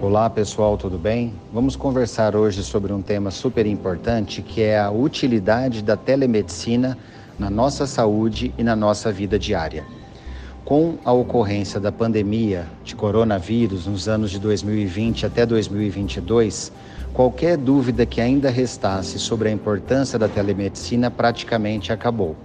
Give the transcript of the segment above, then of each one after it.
Olá pessoal, tudo bem? Vamos conversar hoje sobre um tema super importante que é a utilidade da telemedicina na nossa saúde e na nossa vida diária. Com a ocorrência da pandemia de coronavírus nos anos de 2020 até 2022, qualquer dúvida que ainda restasse sobre a importância da telemedicina praticamente acabou.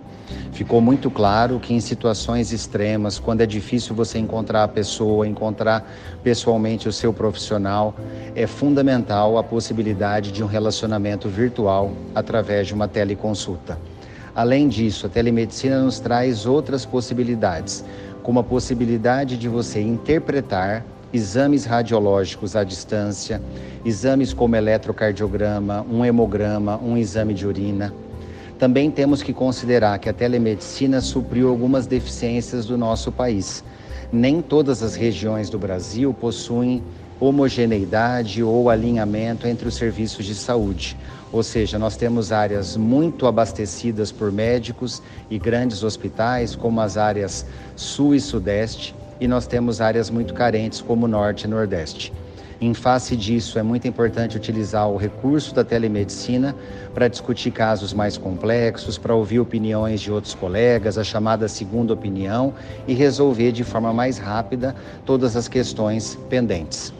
Ficou muito claro que em situações extremas, quando é difícil você encontrar a pessoa, encontrar pessoalmente o seu profissional, é fundamental a possibilidade de um relacionamento virtual através de uma teleconsulta. Além disso, a telemedicina nos traz outras possibilidades, como a possibilidade de você interpretar exames radiológicos à distância, exames como eletrocardiograma, um hemograma, um exame de urina também temos que considerar que a telemedicina supriu algumas deficiências do nosso país. Nem todas as regiões do Brasil possuem homogeneidade ou alinhamento entre os serviços de saúde. Ou seja, nós temos áreas muito abastecidas por médicos e grandes hospitais, como as áreas sul e sudeste, e nós temos áreas muito carentes, como norte e nordeste. Em face disso, é muito importante utilizar o recurso da telemedicina para discutir casos mais complexos, para ouvir opiniões de outros colegas, a chamada segunda opinião e resolver de forma mais rápida todas as questões pendentes.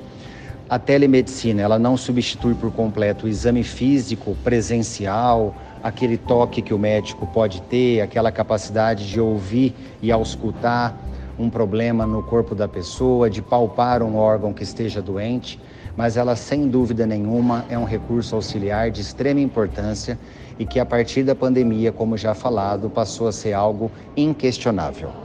A telemedicina, ela não substitui por completo o exame físico presencial, aquele toque que o médico pode ter, aquela capacidade de ouvir e auscultar um problema no corpo da pessoa, de palpar um órgão que esteja doente, mas ela sem dúvida nenhuma é um recurso auxiliar de extrema importância e que a partir da pandemia, como já falado, passou a ser algo inquestionável.